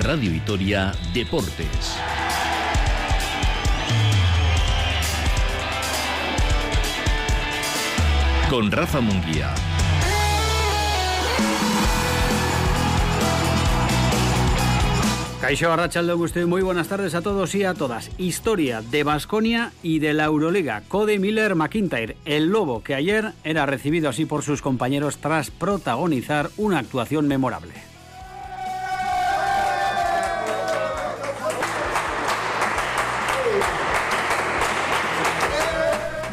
Radio Vitoria Deportes. Con Rafa Munguía. Caixo Arrachaldo Gusto muy buenas tardes a todos y a todas. Historia de Basconia y de la Euroliga. Cody Miller McIntyre, el lobo que ayer era recibido así por sus compañeros tras protagonizar una actuación memorable.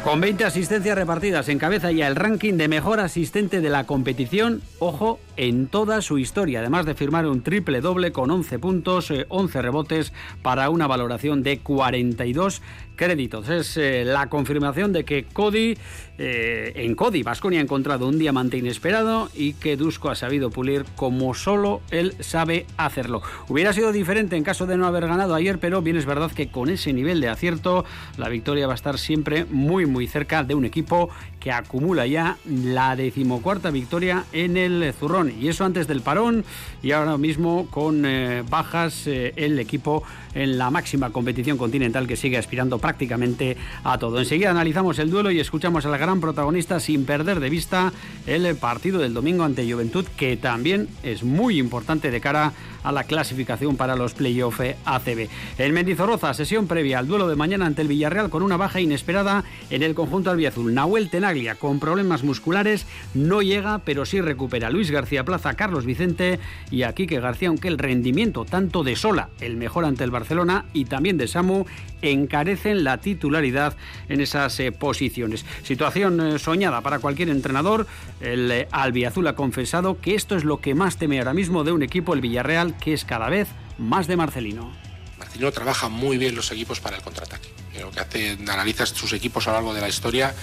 Con 20 asistencias repartidas, encabeza ya el ranking de mejor asistente de la competición, ojo, en toda su historia, además de firmar un triple doble con 11 puntos, 11 eh, rebotes para una valoración de 42 créditos. Es eh, la confirmación de que Cody, eh, en Cody, Vasconia ha encontrado un diamante inesperado y que Dusko ha sabido pulir como solo él sabe hacerlo. Hubiera sido diferente en caso de no haber ganado ayer, pero bien es verdad que con ese nivel de acierto, la victoria va a estar siempre muy, muy cerca de un equipo que acumula ya la decimocuarta victoria en el zurrón. Y eso antes del parón y ahora mismo con eh, bajas el equipo en la máxima competición continental que sigue aspirando prácticamente a todo. Enseguida analizamos el duelo y escuchamos al gran protagonista sin perder de vista el partido del domingo ante Juventud, que también es muy importante de cara a la clasificación para los playoffs ACB. En Mendizorroza, sesión previa al duelo de mañana ante el Villarreal con una baja inesperada en el conjunto albiazul. Nahuel Tenaglia, con problemas musculares, no llega, pero sí recupera Luis García Plaza, Carlos Vicente y a Quique García, aunque el rendimiento tanto de Sola, el mejor ante el Barcelona, y también de Samu, encarecen la titularidad en esas eh, posiciones. Situación eh, soñada para cualquier entrenador. El eh, albiazul ha confesado que esto es lo que más teme ahora mismo de un equipo, el Villarreal, que es cada vez más de Marcelino. Marcelino trabaja muy bien los equipos para el contraataque. Lo que hace, analizas sus equipos a lo largo de la historia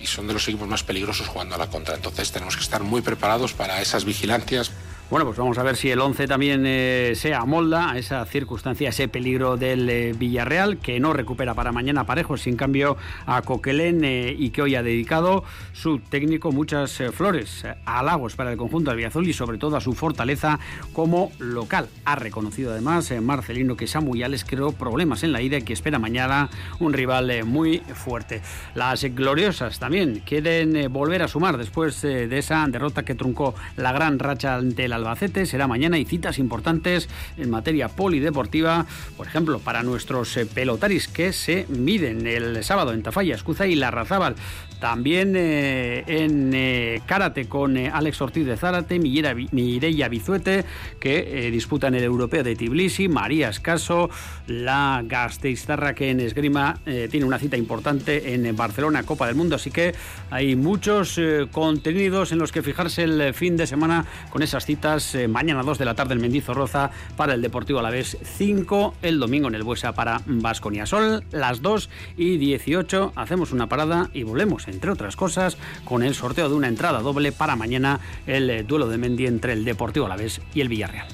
y son de los equipos más peligrosos jugando a la contra. Entonces tenemos que estar muy preparados para esas vigilancias. Bueno, pues vamos a ver si el 11 también eh, se amolda a esa circunstancia, ese peligro del eh, Villarreal, que no recupera para mañana parejos, sin cambio a Coquelén eh, y que hoy ha dedicado su técnico muchas flores, halagos para el conjunto albiazul y sobre todo a su fortaleza como local. Ha reconocido además Marcelino que Samu ya les creó problemas en la ida y que espera mañana un rival muy fuerte. Las gloriosas también quieren volver a sumar después de esa derrota que truncó la gran racha ante la Albacete. Será mañana y citas importantes en materia polideportiva, por ejemplo, para nuestros eh, pelotaris que se miden el sábado en Tafalla, Escuza y Larrazábal. También eh, en eh, karate con Alex Ortiz de Zárate, Mireia Bizuete, que disputan el europeo de Tbilisi, María Escaso, la Gasteiztarra que en esgrima tiene una cita importante en Barcelona, Copa del Mundo. Así que hay muchos contenidos en los que fijarse el fin de semana con esas citas eh, mañana 2 de la tarde en Roza para el Deportivo Alavés 5 el domingo en el Buesa para Vasconia. Son las 2 y 18. Hacemos una parada y volvemos, entre otras cosas, con el sorteo de una entrada doble para mañana el eh, duelo de Mendy entre el Deportivo Alavés y el Villarreal.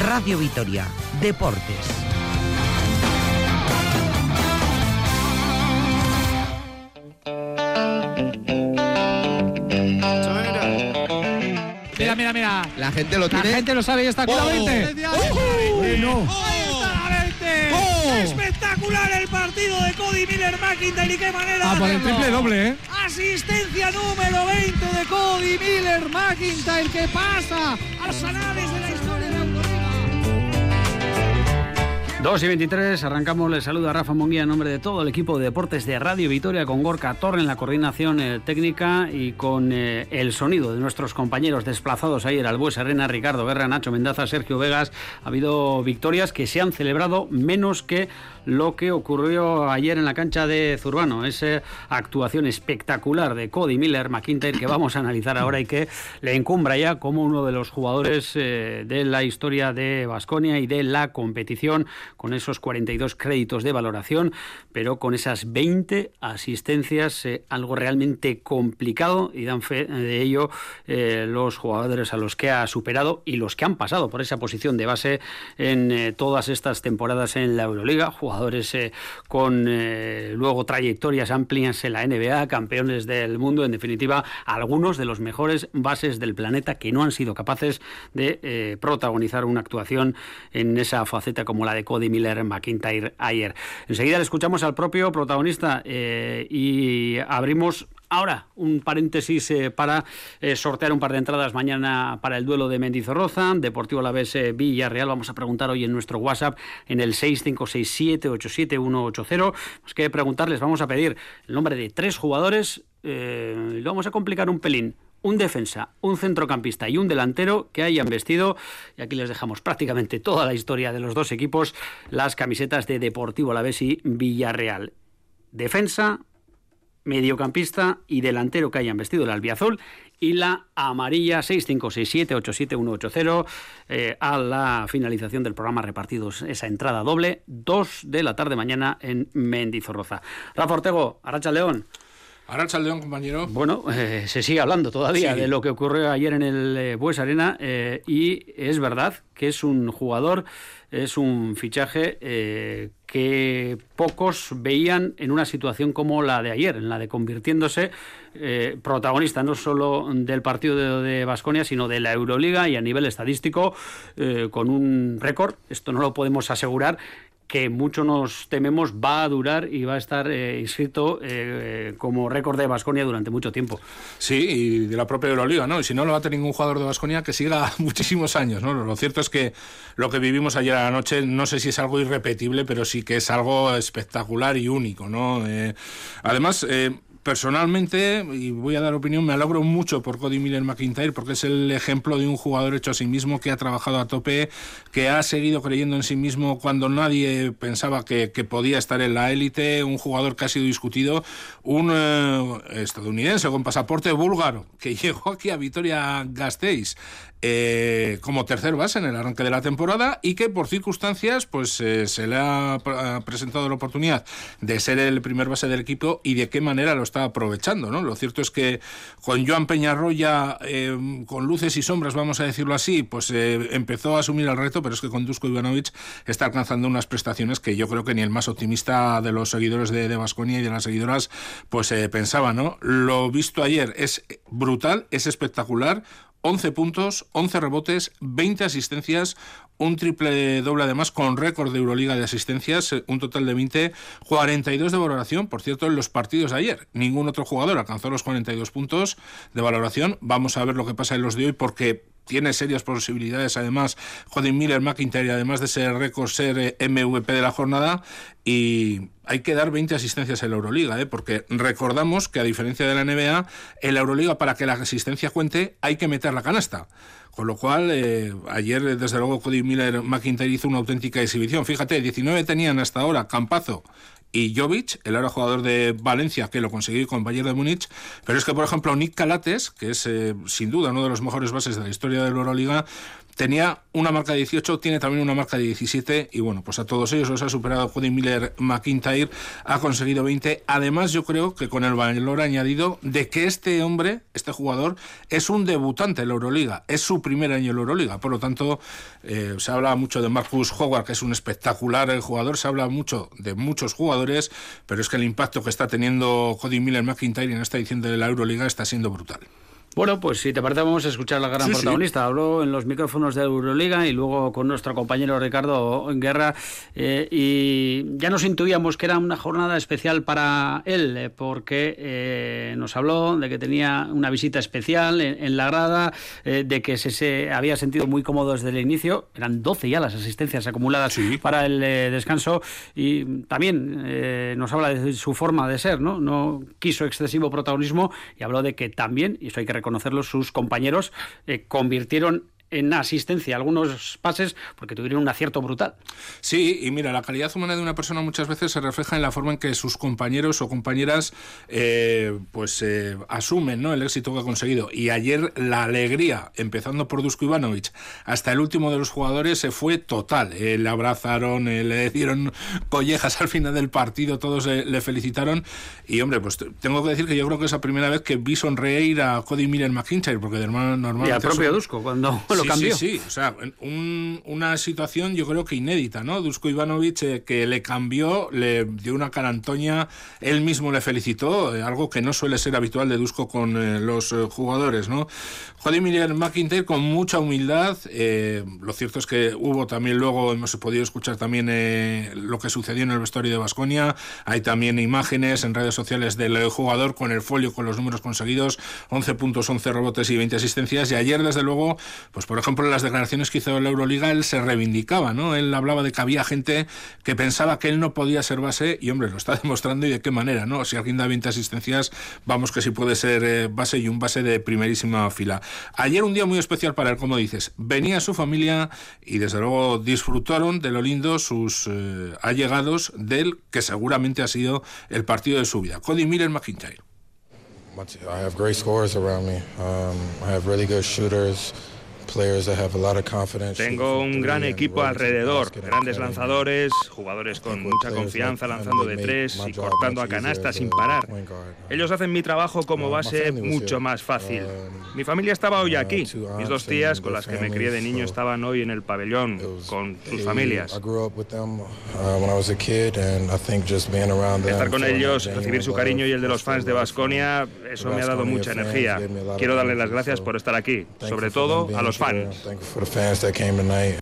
Radio Vitoria, Deportes. Mira, mira, mira. La gente lo tiene. La gente lo sabe y está aquí la 20. no. Espectacular el partido de Cody Miller McIntyre y qué manera. Ah, por el triple doble, ¿eh? Asistencia número 20 de Cody Miller McIntyre que pasa a los anales de la 2 y 23, arrancamos, le saluda Rafa Monguía en nombre de todo el equipo de deportes de Radio Vitoria con Gorka Torre en la coordinación eh, técnica y con eh, el sonido de nuestros compañeros desplazados ayer al Bues Arena, Ricardo Guerra, Nacho Mendaza, Sergio Vegas. Ha habido victorias que se han celebrado menos que lo que ocurrió ayer en la cancha de Zurbano, esa actuación espectacular de Cody Miller McIntyre que vamos a analizar ahora y que le encumbra ya como uno de los jugadores eh, de la historia de Basconia y de la competición con esos 42 créditos de valoración, pero con esas 20 asistencias, eh, algo realmente complicado y dan fe de ello eh, los jugadores a los que ha superado y los que han pasado por esa posición de base en eh, todas estas temporadas en la Euroliga, jugadores con luego trayectorias amplias en la NBA, campeones del mundo, en definitiva, algunos de los mejores bases del planeta que no han sido capaces de protagonizar una actuación en esa faceta como la de Cody Miller McIntyre ayer. Enseguida le escuchamos al propio protagonista eh, y abrimos Ahora, un paréntesis eh, para eh, sortear un par de entradas mañana para el duelo de Mendizorroza, Deportivo La Vez Villarreal. Vamos a preguntar hoy en nuestro WhatsApp en el 656787180. Más que preguntarles, vamos a pedir el nombre de tres jugadores. lo vamos a complicar un pelín un defensa, un centrocampista y un delantero que hayan vestido, y aquí les dejamos prácticamente toda la historia de los dos equipos, las camisetas de Deportivo Alavés y Villarreal. Defensa, mediocampista y delantero que hayan vestido el albiazul y la amarilla 656787180 eh, a la finalización del programa repartidos esa entrada doble 2 de la tarde mañana en Mendizorroza. Rafa Ortego, Aracha León. Arancha León, compañero. Bueno, eh, se sigue hablando todavía de lo que ocurrió ayer en el eh, Bues Arena eh, y es verdad que es un jugador, es un fichaje que pocos veían en una situación como la de ayer, en la de convirtiéndose protagonista no solo del partido de Basconia, sino de la Euroliga y a nivel estadístico con un récord, esto no lo podemos asegurar, que mucho nos tememos va a durar y va a estar eh, inscrito eh, como récord de Basconia durante mucho tiempo. Sí, y de la propia Euroliga, ¿no? Y si no lo va a tener ningún jugador de Basconia que siga muchísimos años, ¿no? Lo cierto es que lo que vivimos ayer a la noche, no sé si es algo irrepetible, pero sí que es algo espectacular y único, ¿no? Eh, además, personalmente, y voy a dar opinión, me alegro mucho por Cody Miller McIntyre porque es el ejemplo de un jugador hecho a sí mismo que ha trabajado a tope, que ha seguido creyendo en sí mismo cuando nadie pensaba que, podía estar en la élite, un jugador que ha sido discutido, un eh, estadounidense con pasaporte búlgaro que llegó aquí a Vitoria Gasteiz eh, como tercer base en el arranque de la temporada y que por circunstancias pues eh, se le ha, presentado la oportunidad de ser el primer base del equipo y de qué manera lo está aprovechando. ¿no? Lo cierto es que con Joan Peñarroya, eh, con luces y sombras, vamos a decirlo así, pues empezó a asumir el reto, pero es que con Dusko Ivanovic está alcanzando unas prestaciones que yo creo que ni el más optimista de los seguidores de Vasconia y de las seguidoras pues pensaba. ¿no? Lo visto ayer es brutal, es espectacular 11 puntos, 11 rebotes, 20 asistencias, un triple doble además con récord de Euroliga de asistencias, eh, un total de 20, 42 de valoración, por cierto, en los partidos de ayer. Ningún otro jugador alcanzó los 42 puntos de valoración. Vamos a ver lo que pasa en los de hoy porque tiene serias posibilidades además Jodin Miller McIntyre además de ser récord ser eh, MVP de la jornada y hay que dar 20 asistencias en la Euroliga, ¿eh? porque recordamos que a diferencia de la NBA, en la Euroliga para que la asistencia cuente hay que meter la canasta. Con lo cual, eh, ayer, desde luego, Cody Miller McIntyre hizo una auténtica exhibición. Fíjate, 19 tenían hasta ahora Campazo y Jovic, el ahora jugador de Valencia, que lo consiguió con Bayern de Múnich. Pero es que, por ejemplo, Nick Calates, que es eh, sin duda uno de los mejores bases de la historia de la Euroliga, tenía una marca de 18, tiene también una marca de 17 y bueno, pues a todos ellos los ha superado Cody Miller McIntyre, ha conseguido 20. Además, yo creo que con el valor añadido de que este hombre, este jugador, es un debutante en la Euroliga, es su primer año en la Euroliga, por lo tanto, eh, se habla mucho de Marcus Howard, que es un espectacular jugador, se habla mucho de muchos jugadores, pero es que el impacto que está teniendo Cody Miller McIntyre en esta edición de la Euroliga está siendo brutal. Bueno, pues si te parece vamos a escuchar a la gran protagonista. Habló en los micrófonos de Euroliga y luego con nuestro compañero Ricardo en Guerra eh, y ya nos intuíamos que era una jornada especial para él eh, porque eh, nos habló de que tenía una visita especial en, la grada, de que se, había sentido muy cómodo desde el inicio. Eran 12 ya las asistencias acumuladas para el descanso y también nos habla de su forma de ser, ¿no? No quiso excesivo protagonismo y habló de que también, y eso hay que conocerlos, sus compañeros eh, convirtieron en asistencia, algunos pases, porque tuvieron un acierto brutal. Sí, y mira, la calidad humana de una persona muchas veces se refleja en la forma en que sus compañeros o compañeras eh, pues eh, asumen ¿no? el éxito que ha conseguido. Y ayer la alegría, empezando por Dusko Ivanovic, hasta el último de los jugadores, se fue total. Eh, le abrazaron, le dieron collejas al final del partido, todos le felicitaron. Y hombre, pues tengo que decir que yo creo que es la primera vez que vi sonreír a Cody Miller McIntyre, porque de normal. Y al propio Dusko, cuando lo cambió. Sí, sí, o sea, una situación yo creo que inédita, ¿no? Dusko Ivanovic que le cambió, le dio una cara Antonia, él mismo le felicitó, algo que no suele ser habitual de Dusko con eh, los eh, jugadores, ¿no? Miller McIntyre con mucha humildad, eh, lo cierto es que hubo también luego, hemos podido escuchar también lo que sucedió en el vestuario de Basconia, hay también imágenes en redes sociales del jugador con el folio con los números conseguidos, 11 puntos, 11 rebotes y 20 asistencias, y ayer desde luego, pues por ejemplo en las declaraciones que hizo la Euroliga, él se reivindicaba, ¿no? Él hablaba de que había gente que pensaba que él no podía ser base, y hombre, lo está demostrando y de qué manera, ¿no? Si alguien da 20 asistencias, vamos que sí puede ser eh, base y un base de primerísima fila. Ayer un día muy especial para él, como dices. Venía su familia y desde luego disfrutaron de lo lindo sus eh, allegados del que seguramente ha sido el partido de su vida. Cody Miller McIntyre. I have great scores around me. Um, I have really good shooters. Tengo un gran equipo alrededor, grandes lanzadores, jugadores con mucha confianza lanzando de tres y cortando a canasta sin parar. Ellos hacen mi trabajo como base mucho más fácil. Mi familia estaba hoy aquí. Mis dos tías, con las que me crié de niño, estaban hoy en el pabellón con sus familias. Estar con ellos, recibir su cariño y el de los fans de Vasconia, eso me ha dado mucha energía. Quiero darles las gracias por estar aquí, sobre todo a los was. Thank you for the fans that came tonight.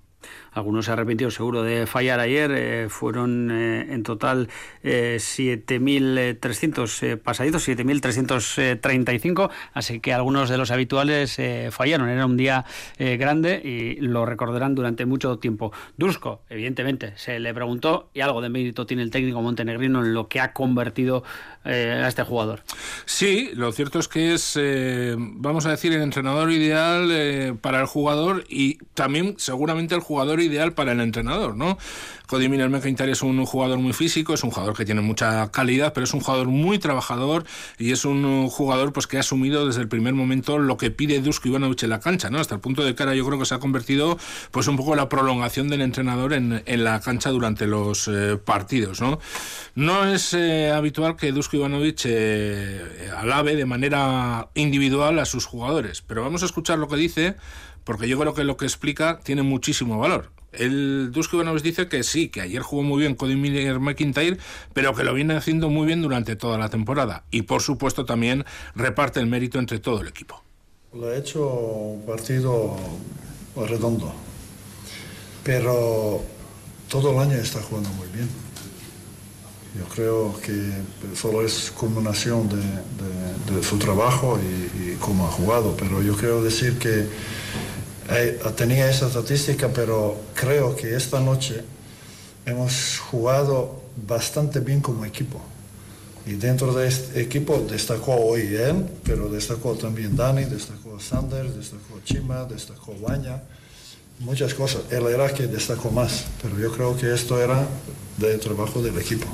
Algunos se arrepintieron seguro de fallar ayer. Eh, fueron eh, en total 7.300 eh, pasaditos, 7.335. Así que algunos de los habituales fallaron. Era un día grande y lo recordarán durante mucho tiempo. Dusko, evidentemente, se le preguntó y algo de mérito tiene el técnico montenegrino en lo que ha convertido a este jugador. Sí, lo cierto es que es, vamos a decir, el entrenador ideal para el jugador y también seguramente el jugador ideal para el entrenador, ¿no? Cody Miller McIntyre es un jugador muy físico, es un jugador que tiene mucha calidad, pero es un jugador muy trabajador y es un jugador pues que ha asumido desde el primer momento lo que pide Dusko Ivanovic en la cancha, ¿no? Hasta el punto de cara yo creo que se ha convertido pues un poco la prolongación del entrenador en, la cancha durante los eh, partidos, ¿no? No es eh, habitual que Dusko Ivanovic eh, alabe de manera individual a sus jugadores, pero vamos a escuchar lo que dice porque yo creo que lo que explica tiene muchísimo valor. El Dusko Ivanovic dice que sí, que ayer jugó muy bien Cody Miller McIntyre, pero que lo viene haciendo muy bien durante toda la temporada. Y por supuesto también reparte el mérito entre todo el equipo. Lo ha hecho un partido redondo, pero todo el año está jugando muy bien. Yo creo que solo es culminación de, su trabajo y, y cómo ha jugado, pero yo quiero decir que eh, tenía esa estadística, pero creo que esta noche hemos jugado bastante bien como equipo. Y dentro de este equipo destacó hoy él, pero destacó también Dani, destacó Sanders, destacó Chima, destacó Baña, muchas cosas. Él era que destacó más, pero yo creo que esto era del trabajo del equipo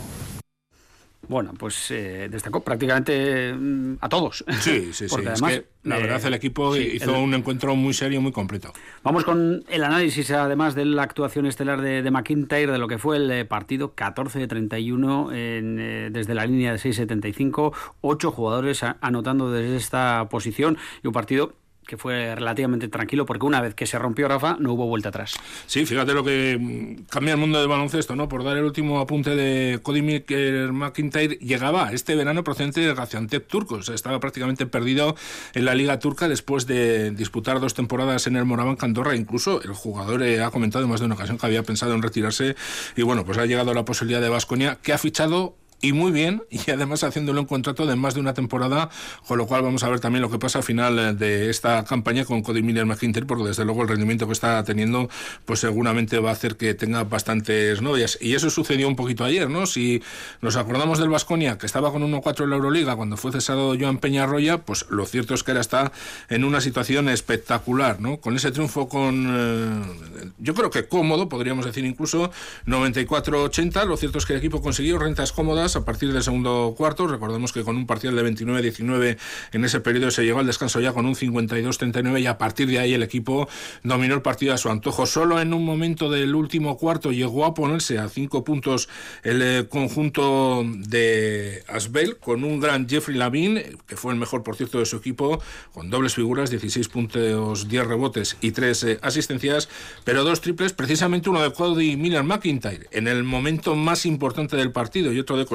bueno, pues eh, destacó prácticamente mm, a todos. Sí, sí, sí. Además, la eh, verdad, el equipo hizo un encuentro muy serio, muy completo. Vamos con el análisis, además de la actuación estelar de, de McIntyre, de lo que fue el eh, partido 14 de 31 en, desde la línea de 6.75, ocho jugadores anotando desde esta posición y un partido que fue relativamente tranquilo porque una vez que se rompió Rafa no hubo vuelta atrás. Sí, fíjate lo que mm, cambia el mundo del baloncesto, ¿no? Por dar el último apunte de Cody McIntyre, llegaba este verano procedente de Gaziantep turco, o sea, estaba prácticamente perdido en la liga turca después de disputar dos temporadas en el Moraván Candorra, incluso el jugador eh, ha comentado en más de una ocasión que había pensado en retirarse y bueno, pues ha llegado la posibilidad de Vasconia que ha fichado y muy bien, y además haciéndolo un contrato de más de una temporada, con lo cual vamos a ver también lo que pasa al final eh, de esta campaña con Cody Miller McIntyre, porque desde luego el rendimiento que está teniendo, pues seguramente va a hacer que tenga bastantes novias. Y eso sucedió un poquito ayer, ¿no? Si nos acordamos del Vasconia, que estaba con 1-4 en la Euroliga cuando fue cesado Joan Peñarroya, pues lo cierto es que ahora está en una situación espectacular, ¿no? Con ese triunfo con, eh, yo creo que cómodo, podríamos decir incluso, 94-80, lo cierto es que el equipo consiguió rentas cómodas a partir del segundo cuarto, recordemos que con un partido de 29-19 en ese periodo se llegó al descanso ya con un 52-39 y a partir de ahí el equipo dominó el partido a su antojo. Solo en un momento del último cuarto llegó a ponerse a cinco puntos el eh, conjunto de Asbel con un gran Jeffrey Lavin, que fue el mejor por cierto de su equipo, con dobles figuras, 16 puntos, 10 rebotes y 3 eh, asistencias, pero dos triples, precisamente uno de Cody Miller McIntyre en el momento más importante del partido y otro de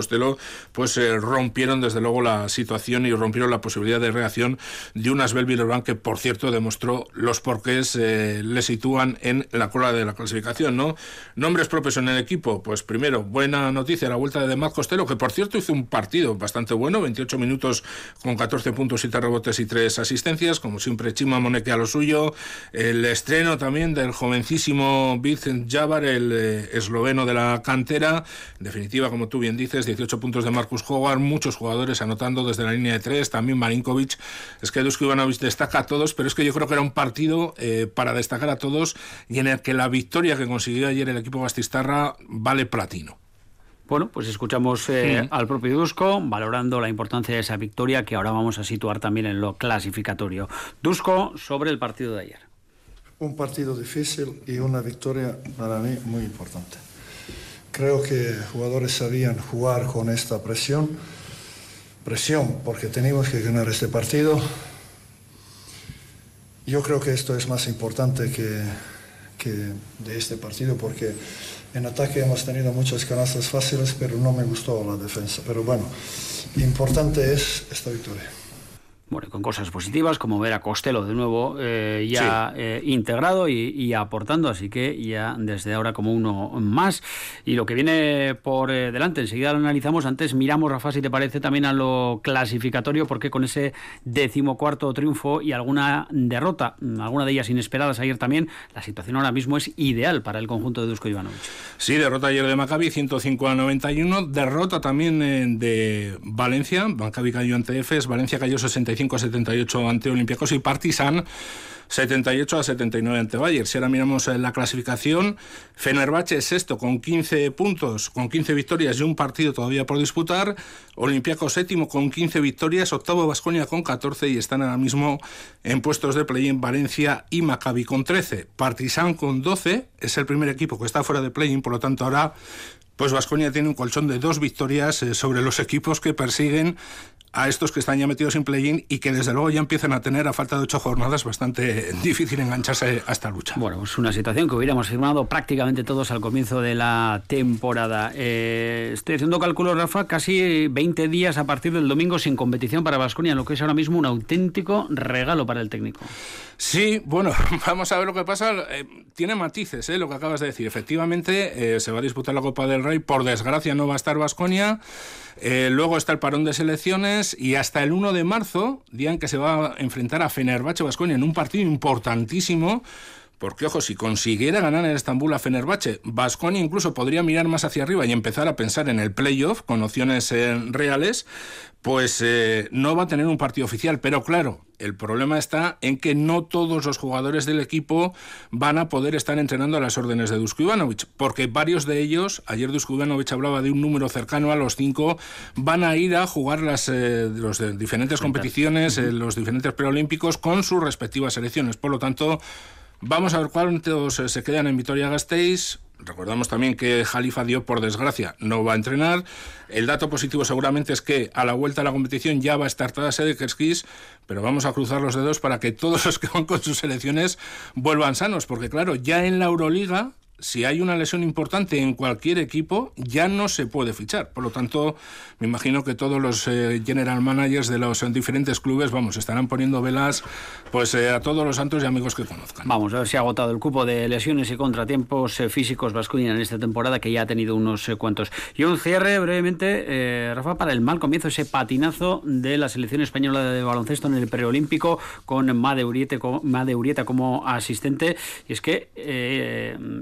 Pues eh, rompieron desde luego la situación y rompieron la posibilidad de reacción de un Asbel Villerban que por cierto demostró los porqués eh, le sitúan en la cola de la clasificación, ¿no? Nombres propios en el equipo, pues primero, buena noticia, la vuelta de Matt Costello, que por cierto hizo un partido bastante bueno, 28 minutos con 14 puntos, 7 rebotes y 3 asistencias, como siempre Chima Moneque a lo suyo, el estreno también del jovencísimo Vincent Javar, el eh, esloveno de la cantera, en definitiva, como tú bien dices, 18 puntos de Marcus Howard, muchos jugadores anotando desde la línea de 3, también Marinkovic, es que Dusko Ivanovic destaca a todos, pero es que yo creo que era un partido eh, para destacar a todos y en el que la victoria que consiguió ayer el equipo Bastistarra vale platino. Bueno, pues escuchamos eh, al propio Dusko valorando la importancia de esa victoria que ahora vamos a situar también en lo clasificatorio. Dusko sobre el partido de ayer. Un partido difícil y una victoria para mí muy importante. Creo que jugadores sabían jugar con esta presión, presión porque teníamos que ganar este partido. Yo creo que esto es más importante que, de este partido porque en ataque hemos tenido muchas canastas fáciles, pero no me gustó la defensa. Pero bueno, importante es esta victoria bueno, con cosas positivas, como ver a Costello de nuevo eh, ya eh, integrado y, aportando, así que ya desde ahora como uno más. Y lo que viene por eh, delante, enseguida lo analizamos. Antes miramos, Rafa, si te parece, también a lo clasificatorio, porque con ese decimocuarto triunfo y alguna derrota, alguna de ellas inesperadas ayer también, la situación ahora mismo es ideal para el conjunto de Dusko Ivanovic. Sí, derrota ayer de Maccabi, 105 a 91. Derrota también de Valencia. Maccabi cayó ante Efes, Valencia cayó 65 a 78 ante Olympiacos y Partizan 78 a 79 ante Bayern. Si ahora miramos la clasificación, Fenerbahce es sexto con 15 puntos, con 15 victorias y un partido todavía por disputar. Olympiacos séptimo con 15 victorias, octavo Vasconia con 14 y están ahora mismo en puestos de play-in Valencia y Maccabi con 13. Partizan con 12 es el primer equipo que está fuera de play-in, por lo tanto ahora pues Vasconia tiene un colchón de dos victorias eh, sobre los equipos que persiguen a estos que están ya metidos en play-in y que desde luego ya empiezan a tener, a falta de ocho jornadas, bastante difícil engancharse a esta lucha. Bueno, es una situación que hubiéramos firmado prácticamente todos al comienzo de la temporada. Eh, estoy haciendo cálculos, Rafa, casi 20 días a partir del domingo sin competición para Vasconia, lo que es ahora mismo un auténtico regalo para el técnico. Sí, bueno, vamos a ver lo que pasa. Eh, tiene matices, ¿eh? lo que acabas de decir. Efectivamente, eh, se va a disputar la Copa del Rey. Por desgracia, no va a estar Vasconia. Eh, luego está el parón de selecciones y hasta el 1 de marzo, día en que se va a enfrentar a Fenerbahce Vasconia en un partido importantísimo. Porque, ojo, si consiguiera ganar en Estambul a Fenerbahce, Vasconia incluso podría mirar más hacia arriba y empezar a pensar en el playoff con opciones reales, pues eh, no va a tener un partido oficial. Pero claro, el problema está en que no todos los jugadores del equipo van a poder estar entrenando a las órdenes de Dusko Ivanovic, porque varios de ellos, ayer Dusko Ivanovic hablaba de un número cercano a los cinco, van a ir a jugar las eh, los diferentes competiciones, eh, los diferentes preolímpicos con sus respectivas selecciones. Por lo tanto, vamos a ver cuántos se quedan en Vitoria-Gasteiz, Recordamos también que Jalifa dio por desgracia no va a entrenar. El dato positivo seguramente es que a la vuelta a la competición ya va a estar toda sede Kerskis, pero vamos a cruzar los dedos para que todos los que van con sus selecciones vuelvan sanos, porque claro, ya en la Euroliga si hay una lesión importante en cualquier equipo, ya no se puede fichar. Por lo tanto, me imagino que todos los eh, general managers de los diferentes clubes, vamos, estarán poniendo velas pues eh, a todos los santos y amigos que conozcan. Vamos a ver si ha agotado el cupo de lesiones y contratiempos eh, físicos Vascuña en esta temporada, que ya ha tenido unos cuantos. Y un cierre brevemente, Rafa, para el mal comienzo, ese patinazo de la selección española de baloncesto en el preolímpico con Made Urieta, como asistente. Y es que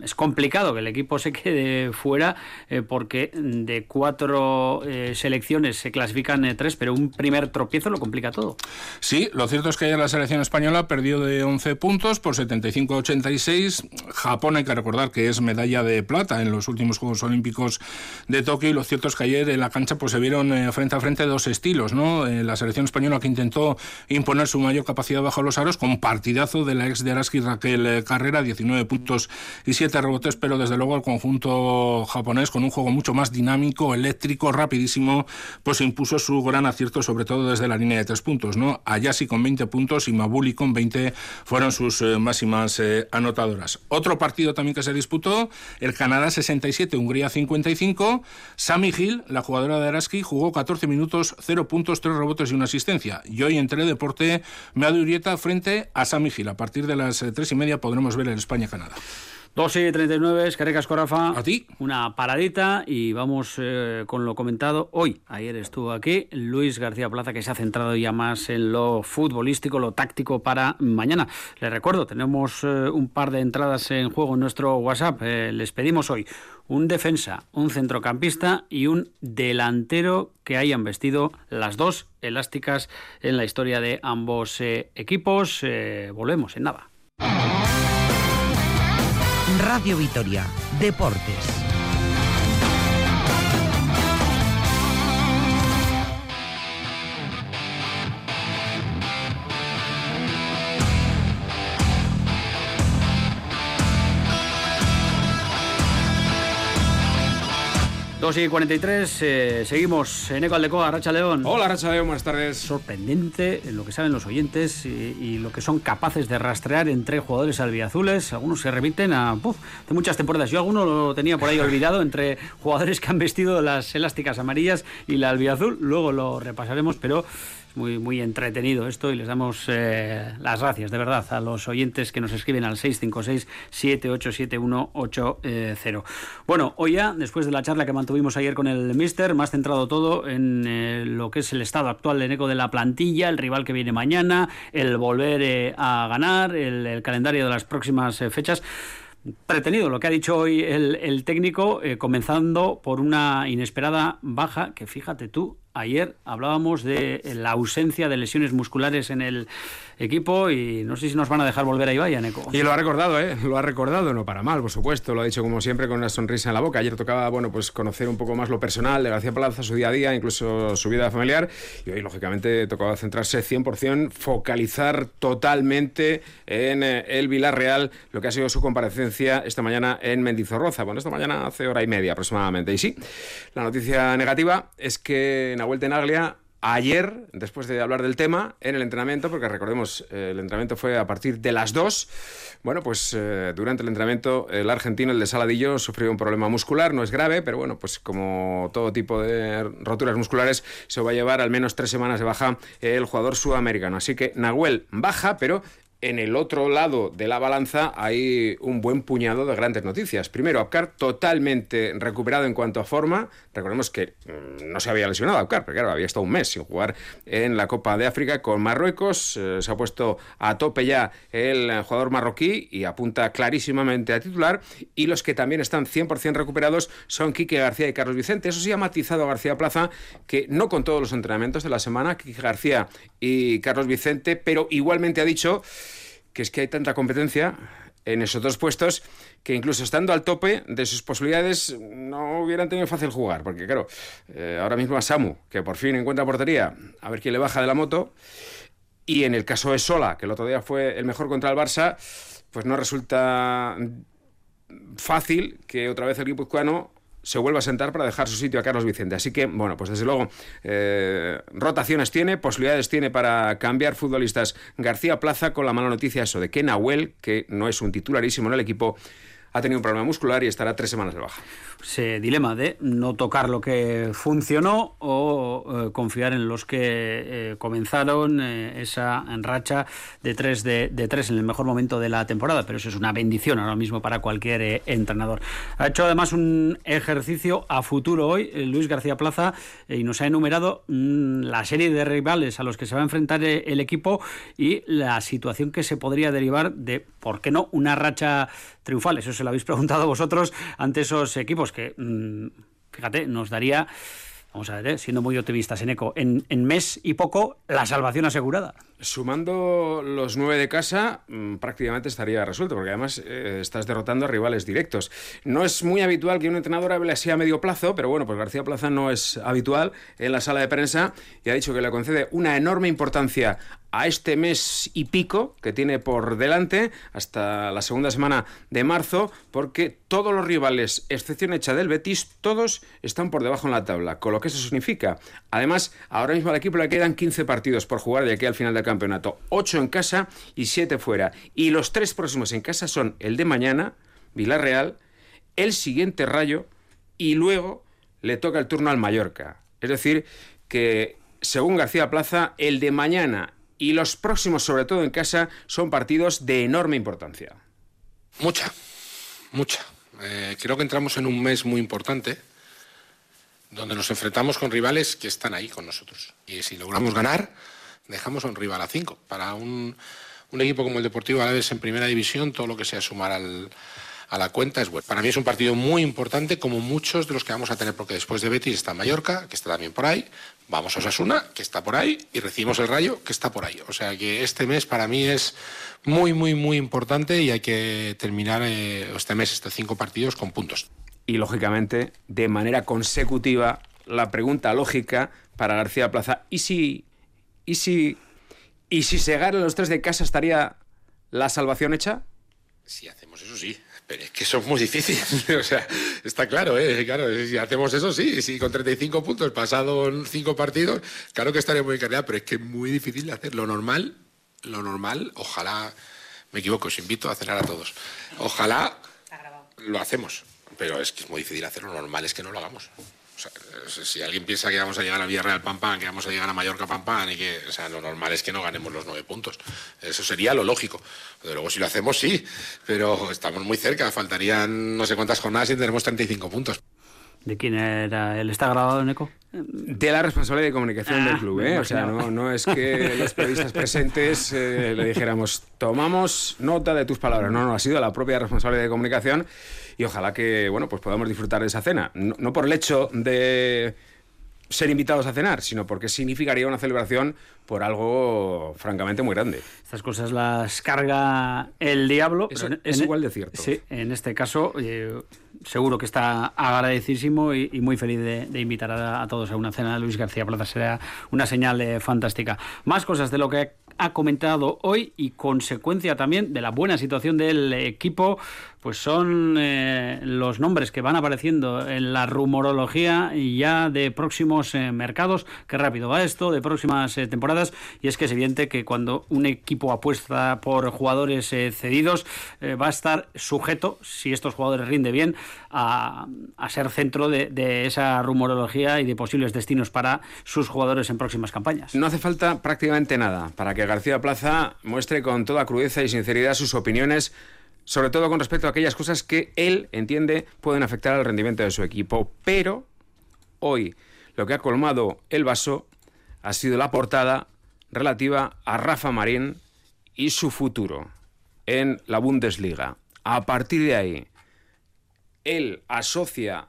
es complicado que el equipo se quede fuera eh, porque de cuatro eh, selecciones se clasifican eh, tres, pero un primer tropiezo lo complica todo. Sí, lo cierto es que ayer la selección española perdió de 11 puntos por 75-86. Japón hay que recordar que es medalla de plata en los últimos Juegos Olímpicos de Tokio y lo cierto es que ayer en la cancha pues se vieron frente a frente dos estilos, ¿no? la selección española que intentó imponer su mayor capacidad bajo los aros con partidazo de la ex de Araski Raquel Carrera, 19 puntos y 7 pero desde luego el conjunto japonés, con un juego mucho más dinámico, eléctrico, rapidísimo, pues impuso su gran acierto, sobre todo desde la línea de tres puntos. ¿no? Ayasi con 20 puntos y Mabuli con 20 fueron sus eh, máximas eh, anotadoras. Otro partido también que se disputó, el Canadá 67, Hungría 55. Sami Hill, la jugadora de Araski, jugó 14 minutos, 0 puntos, 3 rebotes y una asistencia. Y hoy en Teledeporte, Meado Urieta frente a Sami Hill. A partir de las 3 eh, y media podremos ver el España-Canadá. 2 y 39, Carecas Corafa. A ti. Una paradita y vamos eh, con lo comentado hoy. Ayer estuvo aquí Luis García Plaza, que se ha centrado ya más en lo futbolístico, lo táctico para mañana. Les recuerdo, tenemos eh, un par de entradas en juego en nuestro WhatsApp. Eh, les pedimos hoy un defensa, un centrocampista y un delantero que hayan vestido las dos elásticas en la historia de ambos equipos. volvemos en nada. Radio Vitoria, Deportes. 2 y 43, eh, seguimos en Eco Aldecoa, Racha León. Hola Racha León, buenas tardes. Sorprendente lo que saben los oyentes y, lo que son capaces de rastrear entre jugadores albiazules. Algunos se remiten a de muchas temporadas. Yo alguno lo tenía por ahí olvidado entre jugadores que han vestido las elásticas amarillas y la albiazul. Luego lo repasaremos, pero muy, muy entretenido esto y les damos eh, las gracias de verdad a los oyentes que nos escriben al 656-787180. Bueno, hoy ya, después de la charla que mantuvimos ayer con el Mister, más centrado todo en eh, lo que es el estado actual de eco de la plantilla, el rival que viene mañana, el volver eh, a ganar, el, calendario de las próximas fechas pretenido lo que ha dicho hoy el técnico, comenzando por una inesperada baja que fíjate tú, Ayer hablábamos de la ausencia de lesiones musculares en el equipo y no sé si nos van a dejar volver a Ibai, Neko. Y lo ha recordado, ¿eh? Lo ha recordado, no para mal, por supuesto. Lo ha dicho como siempre con una sonrisa en la boca. Ayer tocaba, bueno, pues conocer un poco más lo personal de García Plaza, su día a día, incluso su vida familiar. Y hoy, lógicamente, tocaba centrarse 100%, focalizar totalmente en eh, el Villarreal, lo que ha sido su comparecencia esta mañana en Mendizorroza. Bueno, esta mañana hace hora y media aproximadamente. Y sí, la noticia negativa es que vuelta en Aglia ayer, después de hablar del tema, en el entrenamiento, porque recordemos, eh, el entrenamiento fue a partir de las 2. Bueno, pues eh, durante el entrenamiento, el argentino, el de Saladillo, sufrió un problema muscular, no es grave, pero bueno, pues como todo tipo de roturas musculares, se va a llevar al menos tres semanas de baja el jugador sudamericano. Así que Nahuel baja, pero en el otro lado de la balanza hay un buen puñado de grandes noticias. Primero, Apcar totalmente recuperado en cuanto a forma. Recordemos que mm, no se había lesionado Apcar, porque claro, había estado un mes sin jugar en la Copa de África con Marruecos. Eh, se ha puesto a tope ya el jugador marroquí y apunta clarísimamente a titular. Y los que también están 100% recuperados son Quique García y Carlos Vicente. Eso sí ha matizado a García Plaza, que no con todos los entrenamientos de la semana, Quique García y Carlos Vicente, pero igualmente ha dicho que es que hay tanta competencia en esos dos puestos que incluso estando al tope de sus posibilidades no hubieran tenido fácil jugar, porque claro, eh, ahora mismo a Samu, que por fin encuentra portería, a ver quién le baja de la moto, y en el caso de Sola, que el otro día fue el mejor contra el Barça, pues no resulta fácil que otra vez el guipuzcoano se vuelva a sentar para dejar su sitio a Carlos Vicente. Así que, bueno, pues desde luego, eh, rotaciones tiene, posibilidades tiene para cambiar futbolistas García Plaza con la mala noticia eso de que Nahuel, que no es un titularísimo en el equipo, ha tenido un problema muscular y estará tres semanas de baja. Ese dilema de no tocar lo que funcionó o eh, confiar en los que eh, comenzaron eh, esa racha de tres de, tres en el mejor momento de la temporada, pero eso es una bendición ahora mismo para cualquier entrenador. Ha hecho además un ejercicio a futuro hoy Luis García Plaza y nos ha enumerado mm, la serie de rivales a los que se va a enfrentar el equipo y la situación que se podría derivar de, ¿por qué no?, una racha triunfal. Eso se lo habéis preguntado vosotros ante esos equipos que, mm, fíjate, nos daría, vamos a ver, ¿eh? siendo muy optimistas en ECO, en, en mes y poco la salvación asegurada. Sumando los nueve de casa, mm, prácticamente estaría resuelto, porque además eh, estás derrotando a rivales directos. No es muy habitual que un entrenador hable así a medio plazo, pero bueno, pues García Plaza no es habitual en la sala de prensa y ha dicho que le concede una enorme importancia a este mes y pico que tiene por delante, hasta la segunda semana de marzo, porque todos los rivales, excepción hecha del Betis, todos están por debajo en la tabla, con lo que eso significa. Además, ahora mismo al equipo le quedan 15 partidos por jugar de aquí al final del campeonato, 8 en casa y 7 fuera. Y los tres próximos en casa son el de mañana, Villarreal, el siguiente Rayo y luego le toca el turno al Mallorca. Es decir, que según García Plaza, el de mañana y los próximos, sobre todo en casa, son partidos de enorme importancia. Mucha, mucha. Eh, creo que entramos en un mes muy importante donde nos enfrentamos con rivales que están ahí con nosotros. Y si logramos ganar, dejamos un rival a cinco. Para un, un equipo como el Deportivo Alavés en primera división, todo lo que sea sumar al, a la cuenta es bueno. Para mí es un partido muy importante, como muchos de los que vamos a tener, porque después de Betis está Mallorca, que está también por ahí, vamos a Osasuna, que está por ahí, y recibimos el Rayo, que está por ahí. O sea que este mes para mí es muy, muy, muy importante y hay que terminar eh, este mes, estos cinco partidos, con puntos. Y lógicamente, de manera consecutiva, la pregunta lógica para García Plaza, ¿y si, y si, y si se ganan los tres de casa estaría la salvación hecha? Si hacemos eso, sí. Pero es que eso es muy difícil. o sea, está claro, ¿eh? Claro, si hacemos eso, sí. Si con 35 puntos pasado en cinco partidos, claro que estaría muy encargada, pero es que es muy difícil de hacer. Lo normal, lo normal, ojalá, me equivoco, os invito a cenar a todos. Ojalá lo hacemos, pero es que es muy difícil hacerlo. Lo normal es que no lo hagamos si alguien piensa que vamos a llegar a Villarreal Pam Pam, que vamos a llegar a Mallorca Pam Pam, y que, o sea, lo normal es que no ganemos los nueve puntos. Eso sería lo lógico. Pero luego si lo hacemos, sí, pero estamos muy cerca, faltarían no sé cuántas jornadas y tendremos 35 puntos. ¿De quién era? ¿El está grabado en ECO? De la responsabilidad de comunicación del ah, club, ¿eh? O sea, no, es que los periodistas presentes eh, le dijéramos, tomamos nota de tus palabras. No, no, ha sido la propia responsabilidad de comunicación y ojalá que, bueno, pues podamos disfrutar de esa cena. no por el hecho de ser invitados a cenar, sino porque significaría una celebración por algo francamente muy grande. Estas cosas las carga el diablo. es igual de cierto. Sí, en este caso eh, seguro que está agradecidísimo y, muy feliz de, invitar a, todos a una cena de Luis García Plaza. Será una señal eh, fantástica. Más cosas de lo que ha comentado hoy y consecuencia también de la buena situación del equipo pues son eh, los nombres que van apareciendo en la rumorología ya de próximos eh, mercados. Qué rápido va esto, de próximas temporadas. Y es que es evidente que cuando un equipo apuesta por jugadores cedidos, va a estar sujeto, si estos jugadores rinden bien, a, ser centro de, esa rumorología y de posibles destinos para sus jugadores en próximas campañas. No hace falta prácticamente nada para que García Plaza muestre con toda crudeza y sinceridad sus opiniones sobre todo con respecto a aquellas cosas que él entiende pueden afectar al rendimiento de su equipo. Pero hoy lo que ha colmado el vaso ha sido la portada relativa a Rafa Marín y su futuro en la Bundesliga. A partir de ahí, él asocia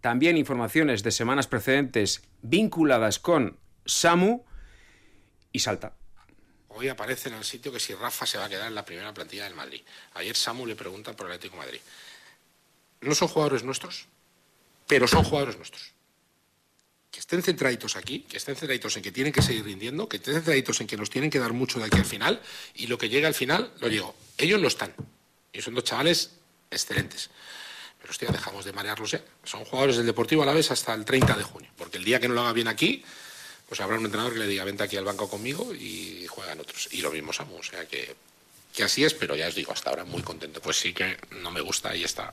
también informaciones de semanas precedentes vinculadas con Samu y salta hoy aparece en el sitio que si Rafa se va a quedar en la primera plantilla del Madrid. Ayer Samu le pregunta por el Atlético Madrid. No son jugadores nuestros, pero son jugadores nuestros. Que estén centraditos aquí, que estén centraditos en que tienen que seguir rindiendo, que estén centraditos en que nos tienen que dar mucho de aquí al final, y lo que llega al final, lo llego. Ellos no están. Y son dos chavales excelentes. Pero hostia, dejamos de marearlos ya. Son jugadores del Deportivo a la vez hasta el 30 de junio. Porque el día que no lo haga bien aquí, pues habrá un entrenador que le diga, vente aquí al banco conmigo y juegan otros. Y lo mismo Samu, o sea que que así es, pero ya os digo, hasta ahora muy contento. Pues sí que no me gusta y está.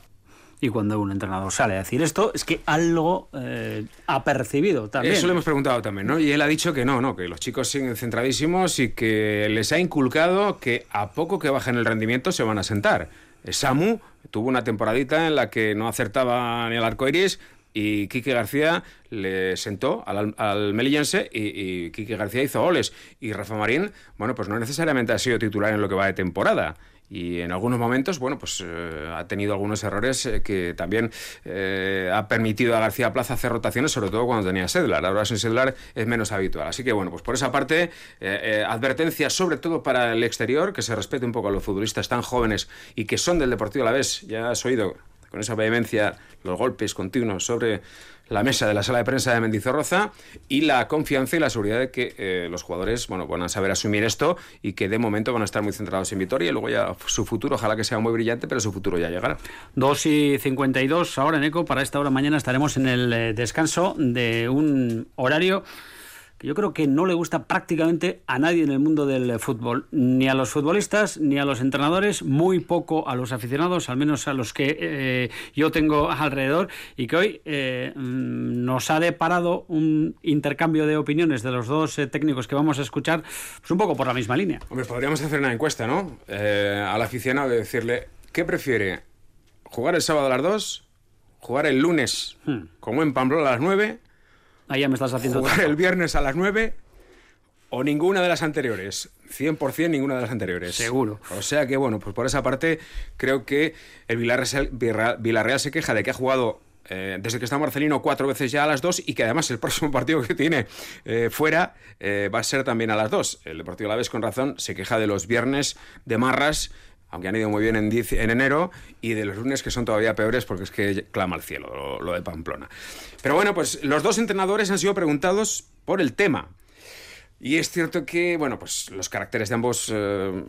Y cuando un entrenador sale a decir esto, es que algo eh, ha percibido también. Eso le hemos preguntado también, ¿no? Y él ha dicho que no, no, que los chicos siguen centradísimos y que les ha inculcado que a poco que bajen el rendimiento se van a sentar. Samu tuvo una temporadita en la que no acertaba ni al arco iris, y Quique García le sentó al, al melillense y, y, Quique García hizo goles. Y Rafa Marín, bueno, pues no necesariamente ha sido titular en lo que va de temporada. Y en algunos momentos, bueno, pues eh, ha tenido algunos errores eh, que también eh, ha permitido a García Plaza hacer rotaciones, sobre todo cuando tenía Sedlar. Ahora sin Sedlar es menos habitual. Así que, bueno, pues por esa parte, advertencia sobre todo para el exterior, que se respete un poco a los futbolistas tan jóvenes y que son del Deportivo a la vez. Ya has oído con esa vehemencia los golpes continuos sobre la mesa de la sala de prensa de Mendizorroza y la confianza y la seguridad de que eh, los jugadores bueno, van a saber asumir esto y que de momento van a estar muy centrados en Vitoria y luego ya su futuro, ojalá que sea muy brillante, pero su futuro ya llegará. 2 y 52 ahora en ECO, para esta hora mañana estaremos en el eh, descanso de un horario yo creo que no le gusta prácticamente a nadie en el mundo del fútbol, ni a los futbolistas, ni a los entrenadores, muy poco a los aficionados, al menos a los que eh, yo tengo alrededor, y que hoy eh, mm, nos ha deparado un intercambio de opiniones de los dos eh, técnicos que vamos a escuchar, pues un poco por la misma línea. Hombre, podríamos hacer una encuesta, ¿no? al aficionado de decirle, ¿qué prefiere? ¿Jugar el sábado a las 2? ¿Jugar el lunes, hmm. como en Pamplona a las 9? Ahí ya me estás haciendo. Jugar el viernes a las 9 o ninguna de las anteriores. 100% ninguna de las anteriores. Seguro. O sea que, bueno, pues por esa parte creo que el Villarreal, se queja de que ha jugado eh, desde que está Marcelino cuatro veces ya a las dos y que además el próximo partido que tiene eh, fuera eh, va a ser también a las dos. El Deportivo La Vez con razón se queja de los viernes de Marras aunque han ido muy bien en, en, enero, y de los lunes que son todavía peores porque es que clama al cielo lo, de Pamplona. Pero bueno, pues los dos entrenadores han sido preguntados por el tema. Y es cierto que, bueno, pues los caracteres de ambos eh,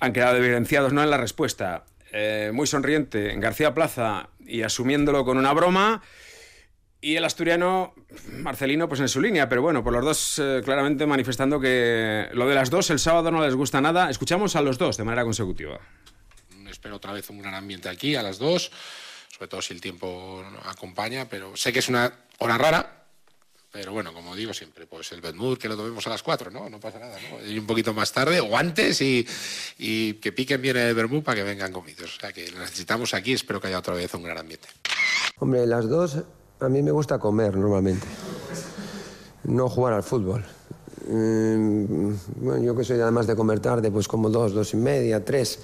han quedado evidenciados ¿no? en la respuesta. Eh, muy sonriente García Plaza y asumiéndolo con una broma. Y el asturiano, Marcelino, pues en su línea, pero bueno, por los dos eh, claramente manifestando que lo de las dos el sábado no les gusta nada. Escuchamos a los dos de manera consecutiva espero otra vez un gran ambiente aquí a las dos, sobre todo si el tiempo acompaña, pero sé que es una hora rara, pero bueno, como digo siempre, pues el Bedmood que lo tomemos a las cuatro, ¿no? No pasa nada, ¿no? Y un poquito más tarde o antes y, que piquen bien el Bedmood para que vengan comidos. O sea que necesitamos aquí, espero que haya otra vez un gran ambiente. Hombre, las dos a mí me gusta comer normalmente, no jugar al fútbol. Mm, bueno, yo que soy además de comer tarde, pues como dos, dos y media, tres.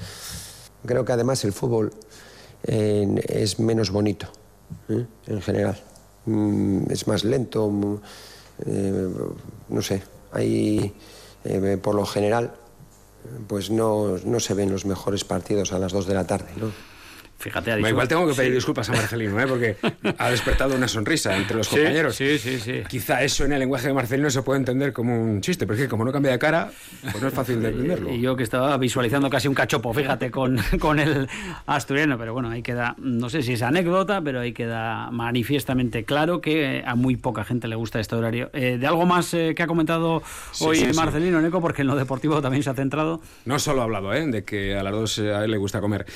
Creo que además el fútbol eh, es menos bonito, ¿eh? en general. Mm, es más lento, mm, eh, no sé. Hay, por lo general, pues no, no se ven los mejores partidos a las 2 de la tarde, ¿no? Fíjate, ha Igual tengo que pedir disculpas a Marcelino, ¿eh? porque ha despertado una sonrisa entre los compañeros. Sí, sí, sí. Quizá eso en el lenguaje de Marcelino se puede entender como un chiste, pero es que como no cambia de cara, pues no es fácil de entenderlo. Y yo que estaba visualizando casi un cachopo, fíjate, con, con el asturiano, pero bueno, ahí queda, no sé si es anécdota, pero ahí queda manifiestamente claro que a muy poca gente le gusta este horario. Eh, ¿De algo más eh, que ha comentado hoy Marcelino, Neco? Porque en lo deportivo también se ha centrado. No solo ha hablado, ¿eh? de que a las dos a él le gusta comer.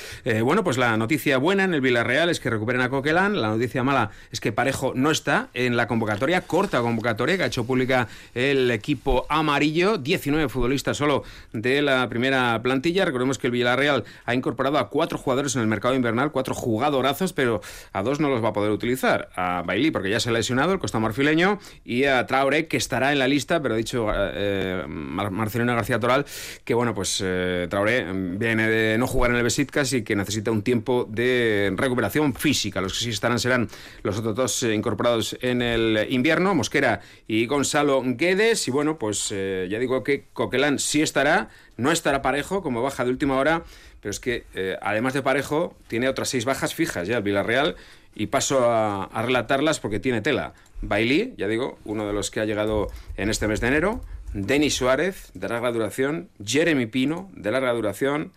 bueno, pues la noticia noticia buena en el Villarreal es que recuperen a Coquelán. La noticia mala es que Parejo no está en la convocatoria, corta convocatoria que ha hecho pública el equipo amarillo. 19 futbolistas solo de la primera plantilla. Recordemos que el Villarreal ha incorporado a cuatro jugadores en el mercado invernal, cuatro jugadorazos, pero a dos no los va a poder utilizar. A Bailey, porque ya se ha lesionado, el costa marfileño, y a Traoré, que estará en la lista, pero ha dicho eh, Marcelino García Toral que, bueno, pues eh, Traoré viene de no jugar en el Besiktas y que necesita un tiempo de recuperación física. Los que sí estarán serán los otros dos eh, incorporados en el invierno, Mosquera y Gonzalo Guedes. Y bueno, pues eh, ya digo que Coquelán sí estará, no estará parejo como baja de última hora, pero es que eh, además de parejo tiene otras seis bajas fijas ya el Villarreal y paso a, a relatarlas porque tiene tela. Bailey, ya digo, uno de los que ha llegado en este mes de enero. Denis Suárez, de larga duración. Jeremy Pino, de larga duración.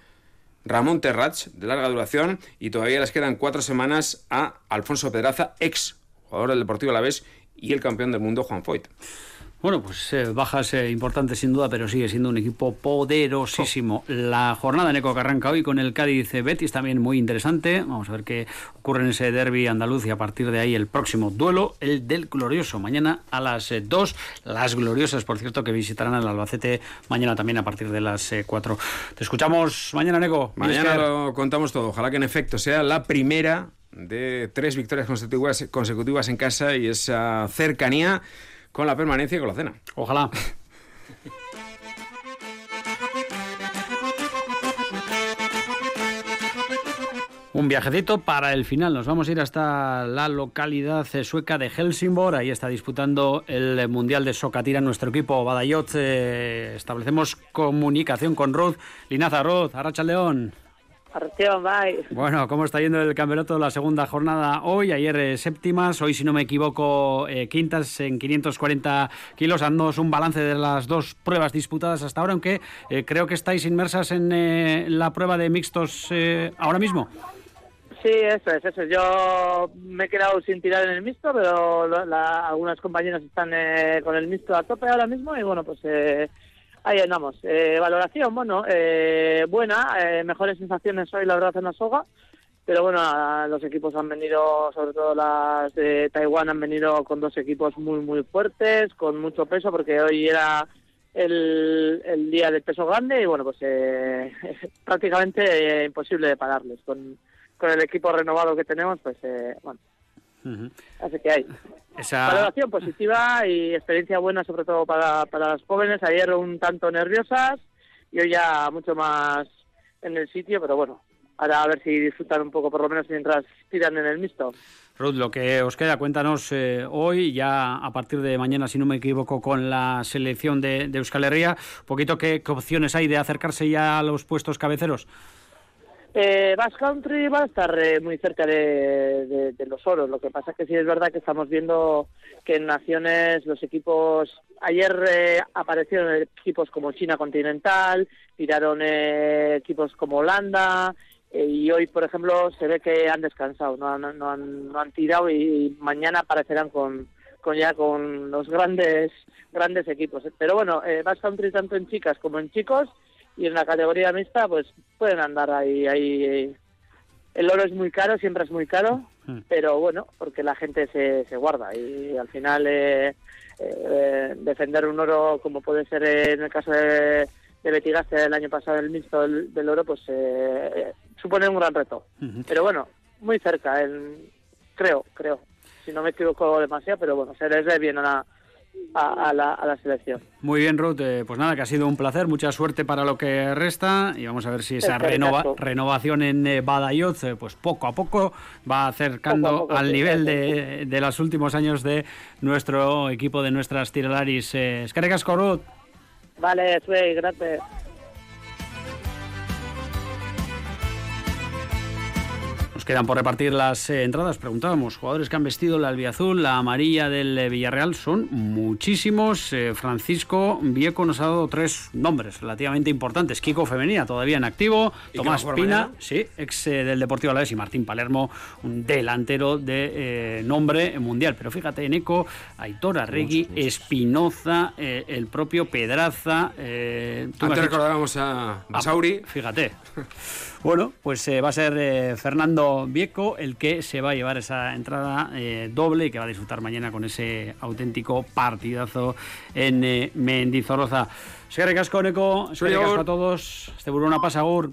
Ramón Terrach, de larga duración, y todavía les quedan cuatro semanas a Alfonso Pedraza, ex jugador del Deportivo Alavés y el campeón del mundo Juan Foyt. Bueno, pues eh, bajas eh, importantes sin duda, pero sigue siendo un equipo poderosísimo. La jornada en Eco que arranca hoy con el Cádiz Betis también muy interesante. Vamos a ver qué ocurre en ese derby andaluz y a partir de ahí el próximo duelo, el del Glorioso. Mañana a las 2, eh, las Gloriosas, por cierto, que visitarán al Albacete mañana también a partir de las 4. Te escuchamos mañana, Neco. Mañana lo contamos todo. Ojalá que en efecto sea la primera de tres victorias consecutivas, consecutivas en casa y esa cercanía con la permanencia y con la cena. Ojalá. Un viajecito para el final. Nos vamos a ir hasta la localidad sueca de Helsingborg. Ahí está disputando el Mundial de Socatira nuestro equipo Badayot. Eh, establecemos comunicación con Ruth. Linaza Ruth, Arracha León. Bueno, ¿cómo está yendo el campeonato la segunda jornada hoy? Ayer eh, séptimas, hoy si no me equivoco eh, quintas en 540 kilos. Haznos un balance de las dos pruebas disputadas hasta ahora, aunque eh, creo que estáis inmersas en la prueba de mixtos ahora mismo. Sí, eso es, eso Yo me he quedado sin tirar en el mixto, pero algunas compañeras están con el mixto a tope ahora mismo y bueno, pues Ahí andamos. Eh, valoración, bueno, eh, buena, eh, mejores sensaciones hoy, la verdad, en la soga. Pero bueno, los equipos han venido, sobre todo las de Taiwán, han venido con dos equipos muy, muy fuertes, con mucho peso, porque hoy era el, el día del peso grande y bueno, pues eh, prácticamente imposible de pararles. Con, con el equipo renovado que tenemos, pues bueno, Así que hay. Esa... Valoración positiva y experiencia buena, sobre todo para, para las jóvenes. Ayer un tanto nerviosas y hoy ya mucho más en el sitio, pero bueno, ahora a ver si disfrutan un poco, por lo menos mientras tiran en el mixto. Ruth, lo que os queda, cuéntanos eh, hoy, ya a partir de mañana, si no me equivoco, con la selección de, de Euskal Herria, un poquito qué, qué opciones hay de acercarse ya a los puestos cabeceros. Eh, Basque Country va a estar eh, muy cerca de, los oros. Lo que pasa es que sí es verdad que estamos viendo que en naciones los equipos. Ayer eh, aparecieron equipos como China continental, tiraron eh, equipos como Holanda. y hoy, por ejemplo, se ve que han descansado, no han, no han, tirado y, mañana aparecerán con, ya con los grandes grandes equipos. Pero bueno, Basque Country tanto en chicas como en chicos y en la categoría mixta pues pueden andar ahí ahí el oro es muy caro siempre es muy caro hmm. pero bueno porque la gente se, se guarda y al final eh, eh, defender un oro como puede ser en el caso de, de Betigaste el año pasado el mixto del, oro pues eh, supone un gran reto. Pero bueno muy cerca creo creo. Si no me equivoco demasiado pero bueno se les ve bien a la a, la, selección. Muy bien, Ruth. Eh, pues nada, que ha sido un placer. Mucha suerte para lo que resta. Y vamos a ver si esa renova, renovación en eh, Badajoz, eh, pues poco a poco va acercando al nivel de, de, los últimos años de nuestro equipo, de nuestras tiralaris. Eh, Ruth. Vale, soy, gracias. Quedan por repartir las eh, entradas. Preguntábamos, jugadores que han vestido la albiazul, la amarilla del eh, Villarreal, son muchísimos. Eh, Francisco Vieco nos ha dado tres nombres relativamente importantes. Kiko Femenía, todavía en activo. Tomás Pina, sí, ex del Deportivo Alavés. Y Martín Palermo, un delantero de nombre mundial. Pero fíjate, en Eco, Aitor Arregui, Espinoza, el propio Pedraza. Antes recordábamos a Basauri. fíjate. Bueno, pues va a ser Fernando Vieco el que se va a llevar esa entrada eh, doble y que va a disfrutar mañana con ese auténtico partidazo en eh, Mendizorroza. Sergio Cascónico, a todos. Este una pasagur.